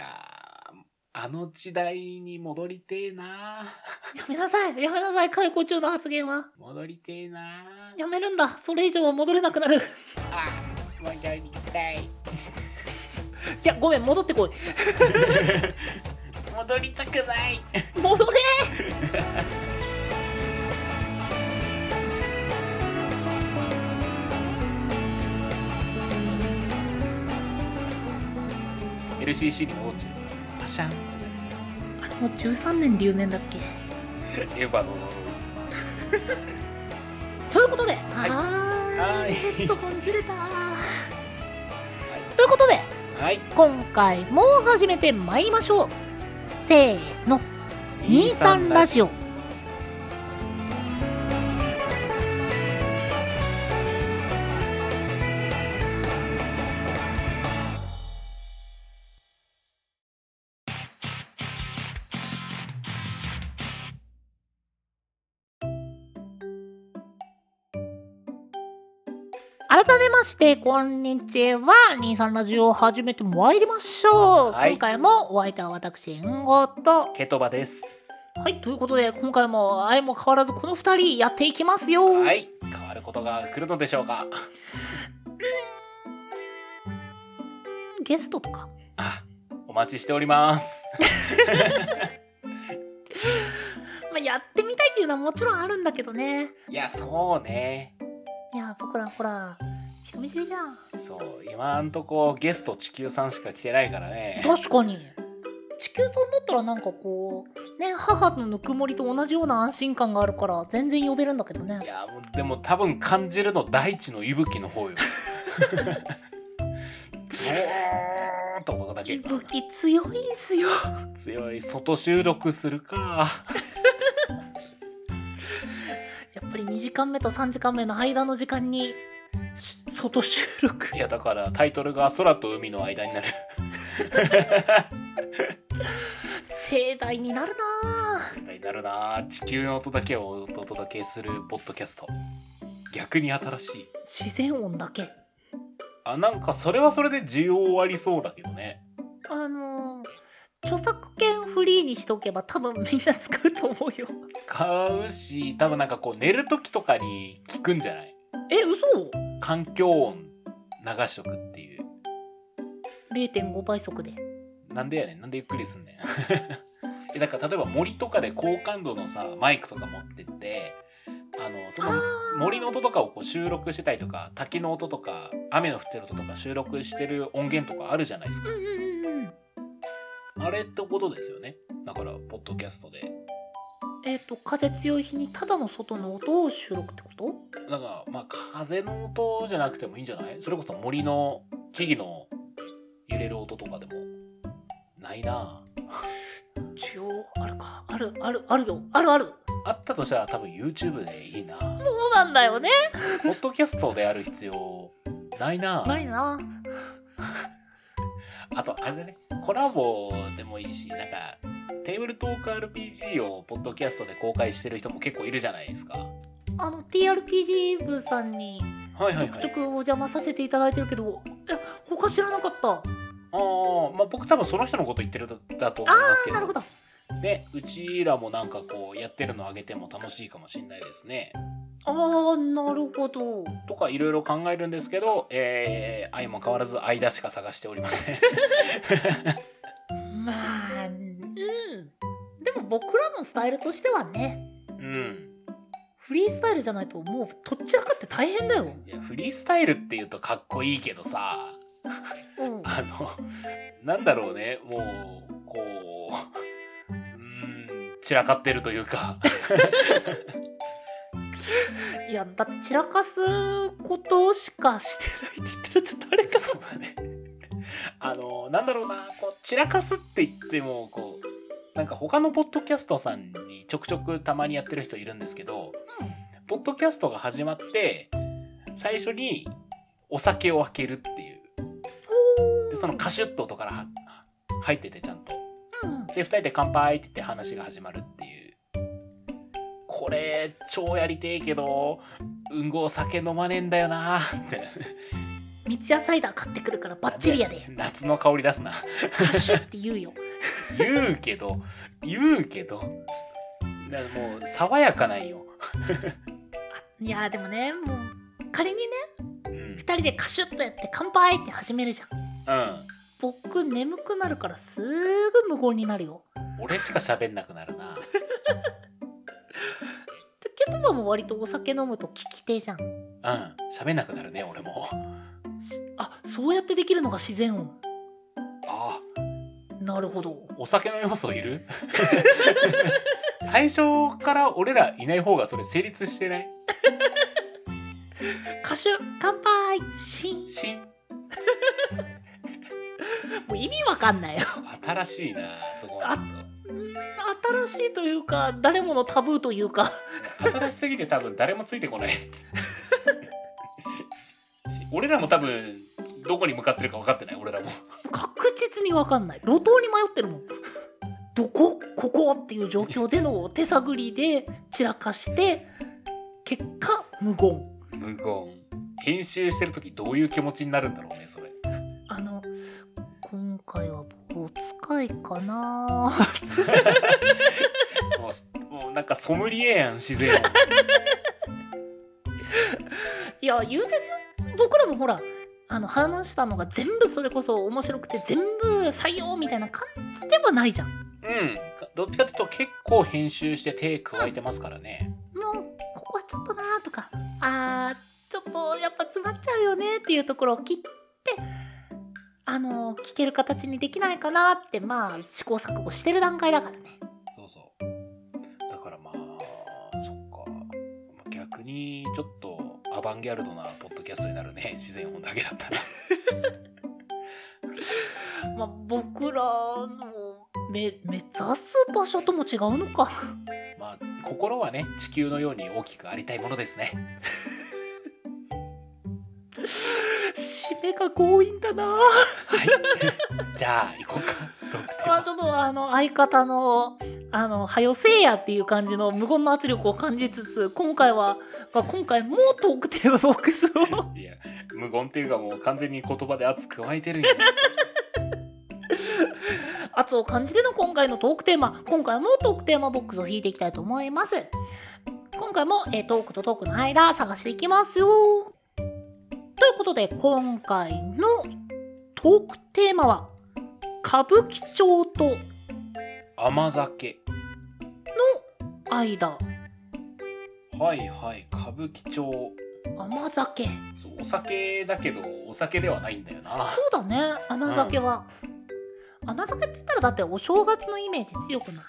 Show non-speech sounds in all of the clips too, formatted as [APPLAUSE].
やー、あの時代に戻りてえな [LAUGHS] やめなさい。やめなさい。解雇中の発言は。戻りてえなやめるんだ。それ以上は戻れなくなる。いあ、戻りたい。[LAUGHS] やごめん。戻ってこい。[LAUGHS] 戻りたくない。戻れ。ー LCC にシャン。あれもう13年留年だっけ？エヴァの呪 [LAUGHS] ということで、い。あはーい。ちょっと本ずれた。ということではい。今回も始めてまいりましょう。せーの。23ラジオまして、こんにちは。23ラジオを始めてまいりましょう。はい今回もお相手は私、援護と。ケトバです。はい、ということで、今回も愛も変わらずこの二人やっていきますよ。はい。変わることが来るのでしょうか。ゲストとか？あ、お待ちしております。[LAUGHS] まあ、やってみたいっていうのはもちろんあるんだけどね。いや、そうね。いや、僕らほら、人見知りじゃん。そう、今んとこゲスト地球さんしか来てないからね。確かに。地球さんだったらなんかこう、ね、母のぬくもりと同じような安心感があるから、全然呼べるんだけどねい。や、もうでも多分感じるの大地の息吹の方よ。[LAUGHS] ボーンと音だけ息吹強いんすよ。強い外収録するか [LAUGHS] やっぱり2時間目と3時間目の間の時間に、し外収録い。やだからタイトルが空と海の間になる盛大になるなぁ。みたいになるな地球の音だけをお届けするポッドキャスト逆に新しい自然音だけ。あなんかそれはそれで需要ありそうだけどねあのー著作権フリーにしとけば多分みんな使うと思うよ。使うし多分なんかこう寝る時とかに聞くんじゃない？え、嘘？環境音流しとくっていう ?0.5 倍速で。なんでやねん。なんでゆっくりすんねん。[LAUGHS] えだから例えば森とかで高感度のさマイクとか持ってってあのその森の音とかをこう収録してたりとか滝の音とか雨の降ってる音とか収録してる音源とかあるじゃないですか。あれってことですよね。だからポッドキャストで。えっ、と、風強い日にただの外の音を収録ってこと？なんかまあ風の音じゃなくてもいいんじゃない？それこそ森の木々の揺れる音とかでもないな需要あるか。ある、ある、あるよ。あるある。あったとしたら多分 YouTube でいいなそうなんだよね。ポッドキャストである必要ないなないな。あと、あれだね、コラボでもいいし、なんか、テーブルトーク RPG をポッドキャストで公開してる人も結構いるじゃないですか。あの、TRPG 部さんにはいは。ちょくちょくお邪魔させていただいてるけど、いや、他知らなかった。ああ、まあ僕多分その人のこと言ってるんだと思いますけあー、なるほど、ど。ね、うちらもなんかこう、やってるのあげても楽しいかもしれないですね。あー、なるほど。とかいろいろ考えるんですけど、えー、愛も変わらず間しか探しておりません。[LAUGHS] まあ、うん。でも僕らのスタイルとしてはね、うん。フリースタイルじゃないともうとっちらかって大変だよ。いや、フリースタイルって言うとかっこいいけどさ、うん。あの、なんだろうね、もう、こう、うーん、散らかってるというか、[LAUGHS] いや、だって散らかすことしかしてないって言ったらちょっとあれか。そうだね。あの、なんだろうな、こう、散らかすって言っても、こう、なんか他のポッドキャストさんにちょくちょくたまにやってる人いるんですけど、ポッドキャストが始まって、最初にお酒を開けるっていう。で、そのカシュッと音からは入っててちゃんと。うん。で、二人で乾杯って言って話が始まるっていう。これ、超やりてえけど、うんごお酒飲まねえんだよなって。三ツ矢サイダー買ってくるからバッチリやで夏の香り出すなハッシュって言うよ言うけど言うけどだからもう爽やかなんよ、いやでもねもう仮にねうん、2人でカシュッとやって乾杯って始めるじゃん。うん。僕眠くなるからすぐ無言になるよ。俺しか喋んなくなるな。でケトバも割とお酒飲むと聞き手じゃん。うん。喋んなくなるね俺も。あそうやってできるのが自然音。あ。なるほど。お酒の要素いる？[LAUGHS] 最初から俺らいない方がそれ成立してない？カシュ乾杯。シン。しん [LAUGHS] もう意味わかんないよ。新しいなそこは新しいというか誰ものタブーというか。と新しすぎて多分誰もついてこない。[LAUGHS] し俺らも多分どこに向かってるか分かってない俺らも。確実にわかんない。路頭に迷ってるもん。どこここっていう状況での手探りで散らかして結果無言。無言編集してる時どういう気持ちになるんだろうねそれ。あの今回は棒使いかな。[LAUGHS] もうすもうなんかソムリエやん自然。いや言うてね僕らもほらあの話したのが全部それこそ面白くて全部採用みたいな感じではないじゃん。もうん。どっちかっていうと結構編集して手加えてますからね。うここはちょっとなーとかあーちょっとやっぱ詰まっちゃうよねっていうところを切ってあの聞ける形にできないかなってまあ試行錯誤してる段階だからね。そうそう。だからまあそっか。逆にちょっとアバンギャルドなポッドキャストになるね。[LAUGHS] 自然音だけだったら。[LAUGHS] まあ僕らの目目指す場所とも違うのか。まあ心はね地球のように大きくありたいものですね締めが強引だな。はい。じゃあ行こうか。[LAUGHS] まあちょっとあの相方の「あのはよせいや」っていう感じの無言の圧力を感じつつ今回はまあ今回もトークテーマボックスを。いや無言っていうかもう完全に言葉で圧加えてるんよ。[LAUGHS] 圧を感じての今回のトークテーマ。今回もトークテーマボックスを引いていきたいと思います。今回も、えートークとトークの間探していきますよ。ということで今回のトークテーマは歌舞伎町と甘酒間。はいはい歌舞伎町。甘酒。そうお酒だけどお酒ではないんだよな。そうだね甘酒は、甘酒って言ったらだってお正月のイメージ強くない？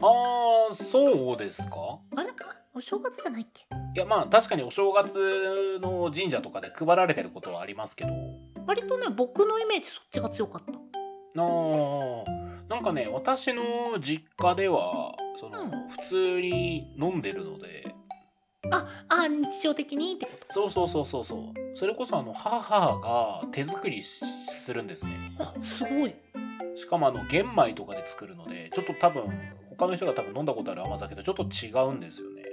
あーそうですか？あれお正月じゃないっけ？いやまあ確かにお正月の神社とかで配られてることはありますけど。割とね僕のイメージそっちが強かった。なあなんかね私の実家ではその、うん。普通に飲んでるので。ああ日常的にってこと？そうそうそうそうそう。それこそあの母が手作りしするんですね。あすごい。しかもあの玄米とかで作るのでちょっと多分他の人が多分飲んだことある甘酒とちょっと違うんですよね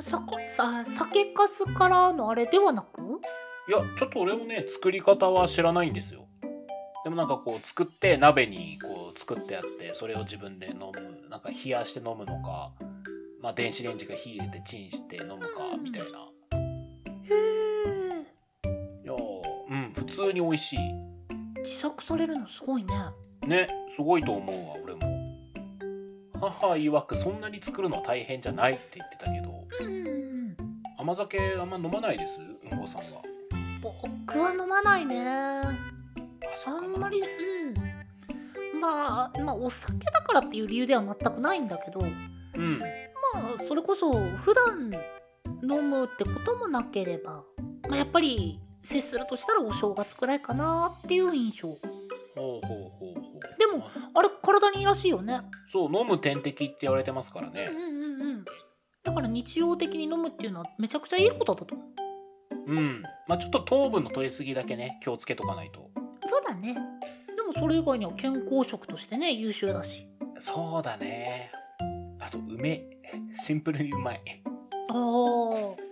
さかさ酒かすからのあれではなく？いやちょっと俺もね作り方は知らないんですよ。でもなんかこう作って鍋にこう作ってあってそれを自分で飲むなんか冷やして飲むのかまあ電子レンジが火入れてチンして飲むかみたいな。へえいやーうん普通に美味しい。自作されるのすごいね。ねすごいと思うわ俺も母曰くそんなに作るのは大変じゃないって言ってたけど甘酒あんま飲まないです？うんこさんは。僕は飲まないね。あんまりうん。まあまあお酒だからっていう理由では全くないんだけどうん。まあそれこそ普段飲むってこともなければ、まあ、やっぱり接するとしたらお正月くらいかなっていう印象ほうほうほうほう。でもあれ体にいいらしいよね。そう飲む点滴って言われてますからね。うんうんうんうん。だから日常的に飲むっていうのはめちゃくちゃいいことだと思う。うん。まあちょっと糖分の取りすぎだけね気をつけとかないと。そうだね。でもそれ以外には健康食としてね優秀だし。そうだね。あと梅。シンプルにうまい。あー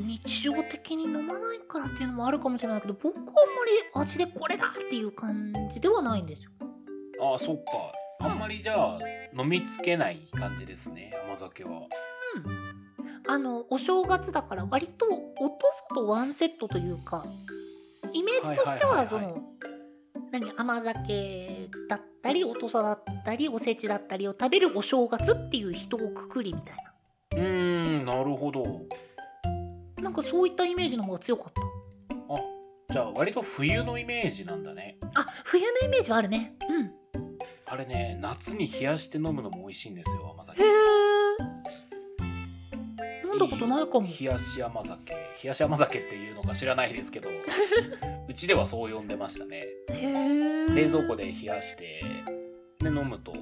日常的酒に飲まないからっていうのもあるかもしれないけど僕はあんまり味でこれだっていう感じではないんですよ。ああそっか。あんまりじゃあ飲みつけない感じですね甘酒は。あのお正月だから割とおとそとワンセットというかイメージとしてはその何甘酒だったりおとさだったりおせちだったりを食べるお正月っていう人をくくりみたいうーんなるほどななんかそういったイメージの方が強かった。あじゃあ割と冬のイメージなんだね。あ冬のイメージはあるね。うん。あれね夏に冷やして飲むのも美味しいんですよ甘酒。へえ飲んだことないかも。冷やし甘酒。冷やし甘酒っていうのか知らないですけど。[LAUGHS] うちではそう呼んでましたね。冷蔵庫で冷やしてで飲むと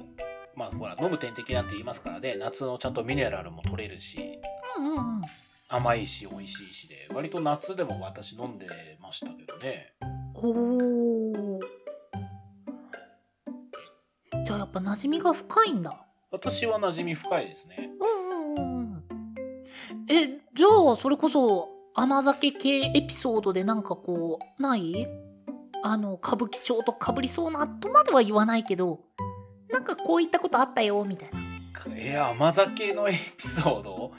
まあほら飲む点滴なんて言いますからね夏のちゃんとミネラルも取れるし。うんうんうん甘いし美味しいしで割と夏でも私飲んでましたけどね。おー。じゃあやっぱ馴染みが深いんだ。私は馴染み深いですね。うんうんうんうん。えじゃあそれこそ甘酒系エピソードでなんかこうない？あの歌舞伎町とかぶりそうなとまでは言わないけどなんかこういったことあったよみたいなえー、甘酒のエピソード？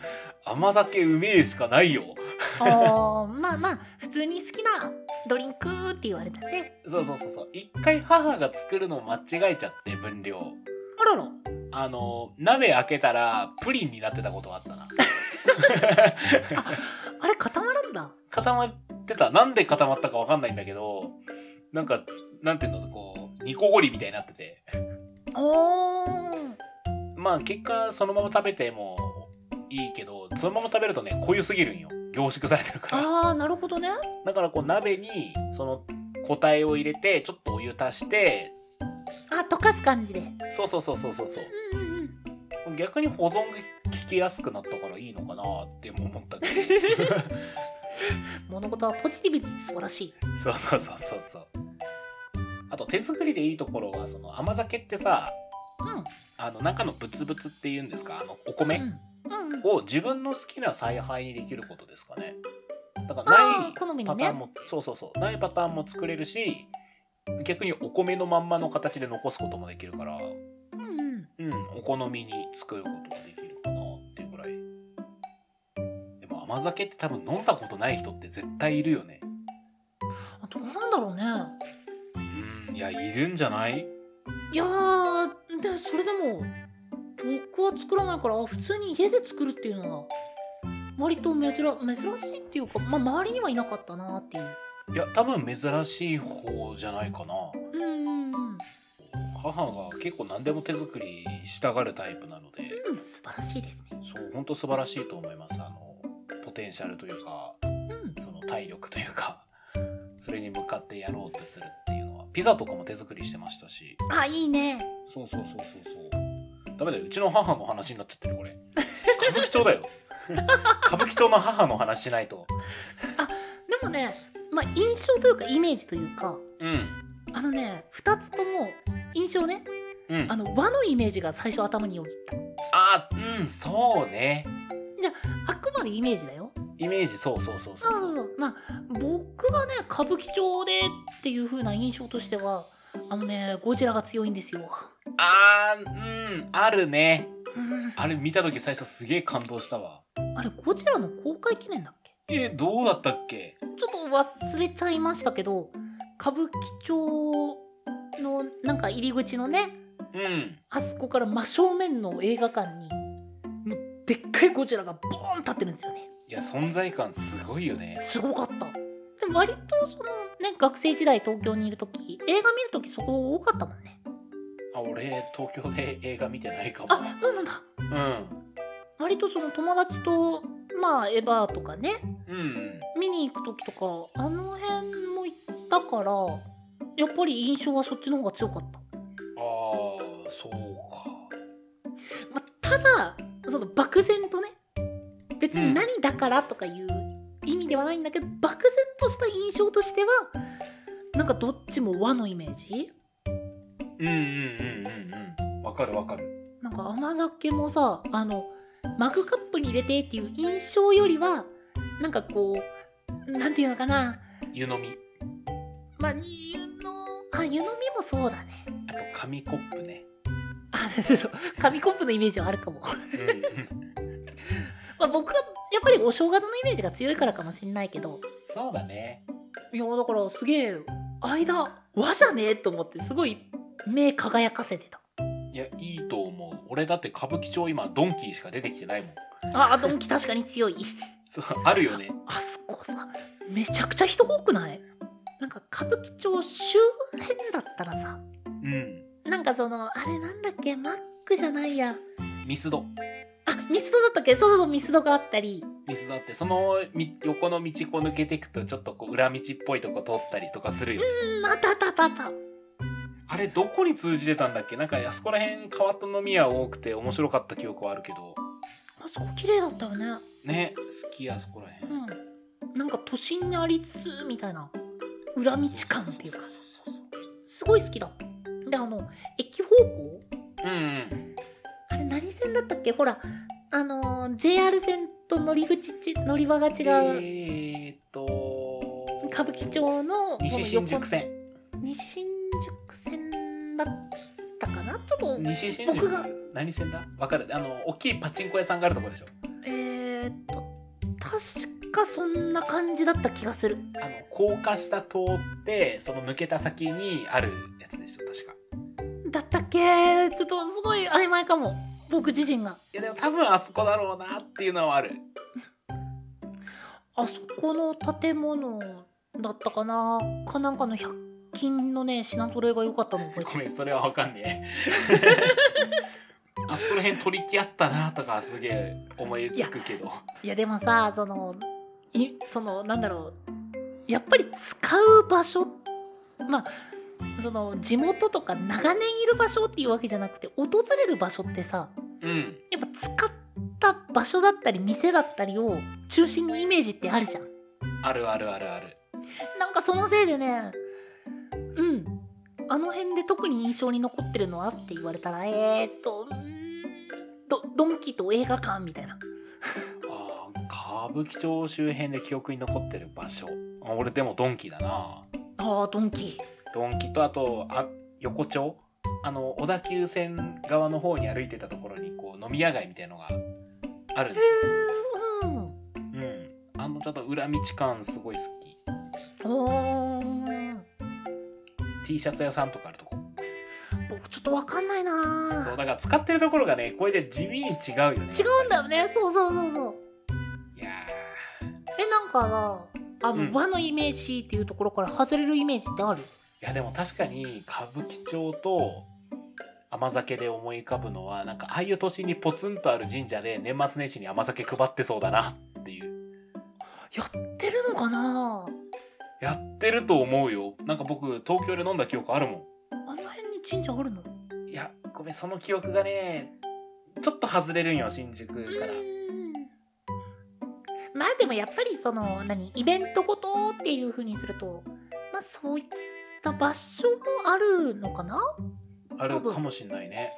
甘酒うめえしかないよ。あーまあまあ普通に好きなドリンクって言われたんでそうそうそうそう。一回母が作るのを間違えちゃって分量。あらら。あの鍋開けたらプリンになってたことがあったな。あれ固まるんだ。固まってた。なんで固まったかわかんないんだけどなんかなんていうのこう煮こごりみたいになってて。おーまあ結果そのまま食べてもいいけどそのまま食べるとね濃ゆすぎるんよ。凝縮されてるから。ああなるほどね。だからこう鍋にその固体を入れてちょっとお湯足して。あ溶かす感じで。そうそうそうそうそうそう。うんうんうん逆に保存が効きやすくなったからいいのかなっても思ったけ [LAUGHS] 物事はポジティブに素晴らしい。どそうそうそうそうそう。あと手作りでいいところはその甘酒ってさうんあの中のブツブツっていうんですか？あのお米、うん。うを自分の好きな采配にできることですかね。だからないパターンも、そうそうそう。ないパターンも作れるし逆にお米のまんまの形で残すこともできるから。うんうん。うん。お好みに作ることができるかなっていうぐらい。でも甘酒って多分飲んだことない人って絶対いるよね。あどうなんだろうね。うん。いやいるんじゃない？いやーでそれでも僕は作らないから普通に家で作るっていうのは割と珍珍しいっていうか、まあ、周りにはいなかったなっていう。いや多分珍しい方じゃないかな。うん母が結構何でも手作りしたがるタイプなので。うん素晴らしいですね。そう本当素晴らしいと思います。あのポテンシャルというかうん。その体力というかそれに向かってやろうとするっていうピザとかも手作りしてましたし。あいいね。そうそうそうそうそう。ダメだよ。うちの母の話になっちゃってるこれ。[LAUGHS] 歌舞伎町だよ。[LAUGHS] 歌舞伎町の母の話しないと。でもねまあ印象というかイメージというかうん。あのね2つとも印象ね。うん。あの和のイメージが最初頭によぎった。あうんそうね。あくまでイメージだよイメージそうそうそうそうそう。まあ僕がね歌舞伎町でっていう風な印象としてはあのねゴジラが強いんですよ。あーうんあるね。うん、あれ見た時最初すげえ感動したわ。あれゴジラの公開記念だっけ？えどうだったっけ？ちょっと忘れちゃいましたけど歌舞伎町のなんか入り口のねうん。あそこから真正面の映画館にでっかいゴジラがボーン立ってるんですよね。いや存在感すごいよねすごかった。でも割とそのね学生時代東京にいる時映画見る時そこ多かったもんね。あ俺東京で映画見てないかもあそうなんだ。うん割とその友達とまあエヴァとかねうんうん見に行く時とかあの辺も行ったからやっぱり印象はそっちの方が強かった、ああそうかまあ、ただその漠然とね別うん。に何だからとかいう意味ではないんだけど、漠然とした印象としてはなんかどっちも和のイメージ？うんうんうんうんうん。わかるわかる。なんか甘酒もさあのマグカップに入れてっていう印象よりはなんかこうなんていうのかな？湯飲み。まあ湯のあ湯飲みもそうだね。あと紙コップね。あそう紙コップのイメージはあるかも。うんまあ僕はやっぱりお正月のイメージが強いからかもしんないけど。そうだね。いやだからすげえ間和じゃねえと思ってすごい目輝かせてた。いやいいと思う。俺だって歌舞伎町今ドンキーしか出てきてないもん。あドンキ確かに強い。[LAUGHS] そうあるよね。あそこさめちゃくちゃ人多くない？なんか歌舞伎町周辺だったらさ。うん。なんかそのあれなんだっけ？マックじゃないや。ミスド。あミスドだったっけそうそうそうミスドがあったり。ミスドあってそのみ横の道こう抜けていくとちょっとこう裏道っぽいとこ通ったりとかするようんあったあったあったあった。あれどこに通じてたんだっけ？なんかあそこら辺変わった飲み屋多くて面白かった記憶はあるけど。あそこ綺麗だったよね。ね好きあそこら辺。うん。なんか都心にありつつみたいな。裏道感っていうか。すごい好きだった。であの駅方向？うんうん。あれ何線だったっけ？ほらあのー JR 線と乗り口ち乗り場が違う、えーっと。歌舞伎町の西新宿線。西新宿線だったかな？ちょっと西新宿？僕が何線だ？わかる。あの大きいパチンコ屋さんがあるとこでしょ。えー、っと確かそんな感じだった気がする。あの高架下通ってその抜けた先にあるやつでしょ確か。だったっけ？ちょっとすごい曖昧かも僕自身が。いやでも多分あそこだろうなっていうのはある。あそこの建物だったかな？かなんかの100均のね品揃えが良かったの覚えてごめんそれはわかんねえ。[LAUGHS] あそこら辺取り木あったなとかすげえ思いつくけど。いやでもさそのいそのなんだろう。やっぱり使う場所まあその地元とか長年いる場所っていうわけじゃなくて訪れる場所ってさうん。やっぱ使った場所だったり店だったりを中心にイメージってあるじゃん。あるあるあるある。なんかそのせいでねうん。あの辺で特に印象に残ってるのはって言われたらえー、っとうーんドドンキと映画館みたいな。あー歌舞伎町周辺で記憶に残ってる場所。あ俺でもドンキだな。あードンキ。ドンキとあとあ横丁？あの小田急線側の方に歩いてたところにこう飲み屋街みたいのがあるんですよ。うん。うんあのちょっと裏道感すごい好き。T シャツ屋さんとかあるとこ。僕ちょっとわかんないな。そうだから使ってるところがねこれで地味に違うよね違うんだよね。そうそうそうそう。いやえなんかさあの、うん。和のイメージっていうところから外れるイメージってある？ーいやでも確かに歌舞伎町と甘酒で思い浮かぶのはなんかああいう都心にポツンとある神社で年末年始に甘酒配ってそうだなっていう。やってるのかな？やってると思うよ。なんか僕東京で飲んだ記憶あるもあの辺に神社あるの？んいやごめんその記憶がねちょっと外れるんよ新宿から。うんまあでもやっぱりその何イベントごとっていう風にするとまあそういった場所もあるのかな？あるかもしんないね。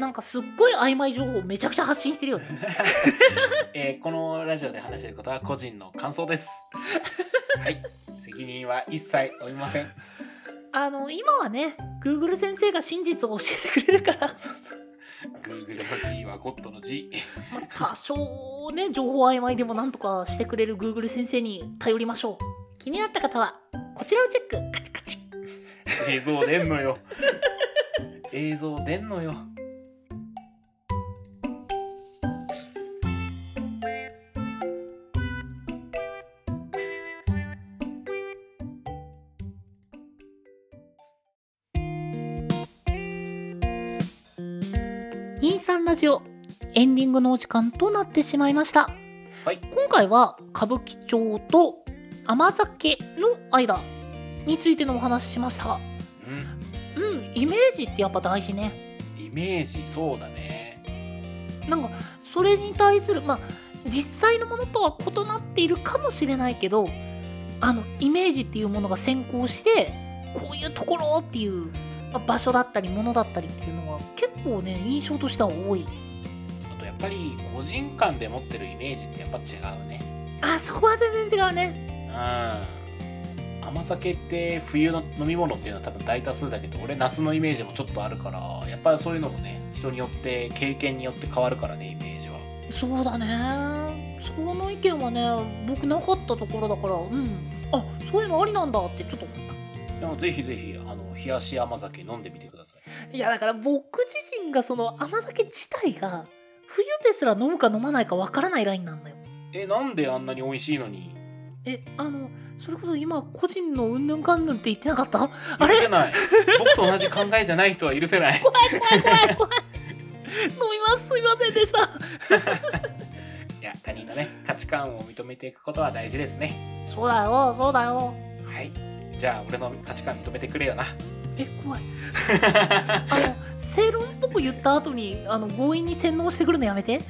なんかすっごい曖昧情報をめちゃくちゃ発信してるよね。[LAUGHS] えーこのラジオで話していることは個人の感想です。[LAUGHS] はい。責任は一切負いません。あの今はね Google 先生が真実を教えてくれるから。そうそう Google の G はゴッドの G まあ多少ね情報曖昧でもなんとかしてくれる Google 先生に頼りましょう気になった方はこちらをチェック。カチカチ。映像出んのよ。映像出んのよ。23ラジオエンディングのお時間となってしまいました。はい。今回は歌舞伎町と甘酒の間についてのお話ししました。うん。うんイメージってやっぱ大事ね。イメージそうだね。なんかそれに対するまあ実際のものとは異なっているかもしれないけどあのイメージっていうものが先行してこういうところっていうまあ場所だったり物だったりっていうのは結構ね印象としては多い。あとやっぱり個人間で持ってるイメージってやっぱ違うね。あそこは全然違うねうん。甘酒って冬の飲み物っていうのは多分大多数だけど俺夏のイメージもちょっとあるからやっぱりそういうのもね人によって経験によって変わるからねイメージは。そうだね。その意見はね僕なかったところだからうん。あそういうのありなんだってちょっと思った。でもぜひぜひあの冷やし甘酒飲んでみてください。いやだから僕自身がその甘酒自体が冬ですら飲むか飲まないかわからないラインなんだよ。えなんであんなに美味しいのにえあのそれこそ今個人のうんぬんかんぬんって言ってなかった？あれ？許せない。僕と同じ考えじゃない人は許せない。怖い怖い怖い怖い。飲みます。すいませんでした。いや他人のね価値観を認めていくことは大事ですね。そうだよそうだよ。はい。じゃあ俺の価値観認めてくれよな。え怖い。あの正論っぽく言った後にあの強引に洗脳してくるのやめて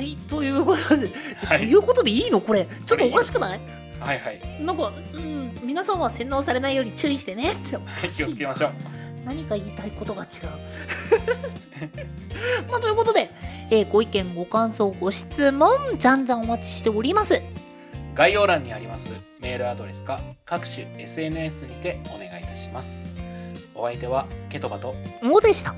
はいということで、はい。ということでいいの？これ。ちょっとおかしくない？はいはい。なんかうん皆さんは洗脳されないように注意してね。って気をつけましょう。何か言いたいことが違う。[LAUGHS] まあということで、えーご意見ご感想ご質問じゃんじゃんお待ちしております。概要欄にありますメールアドレスか各種 SNS にてお願いいたします。お相手はケトバともうでした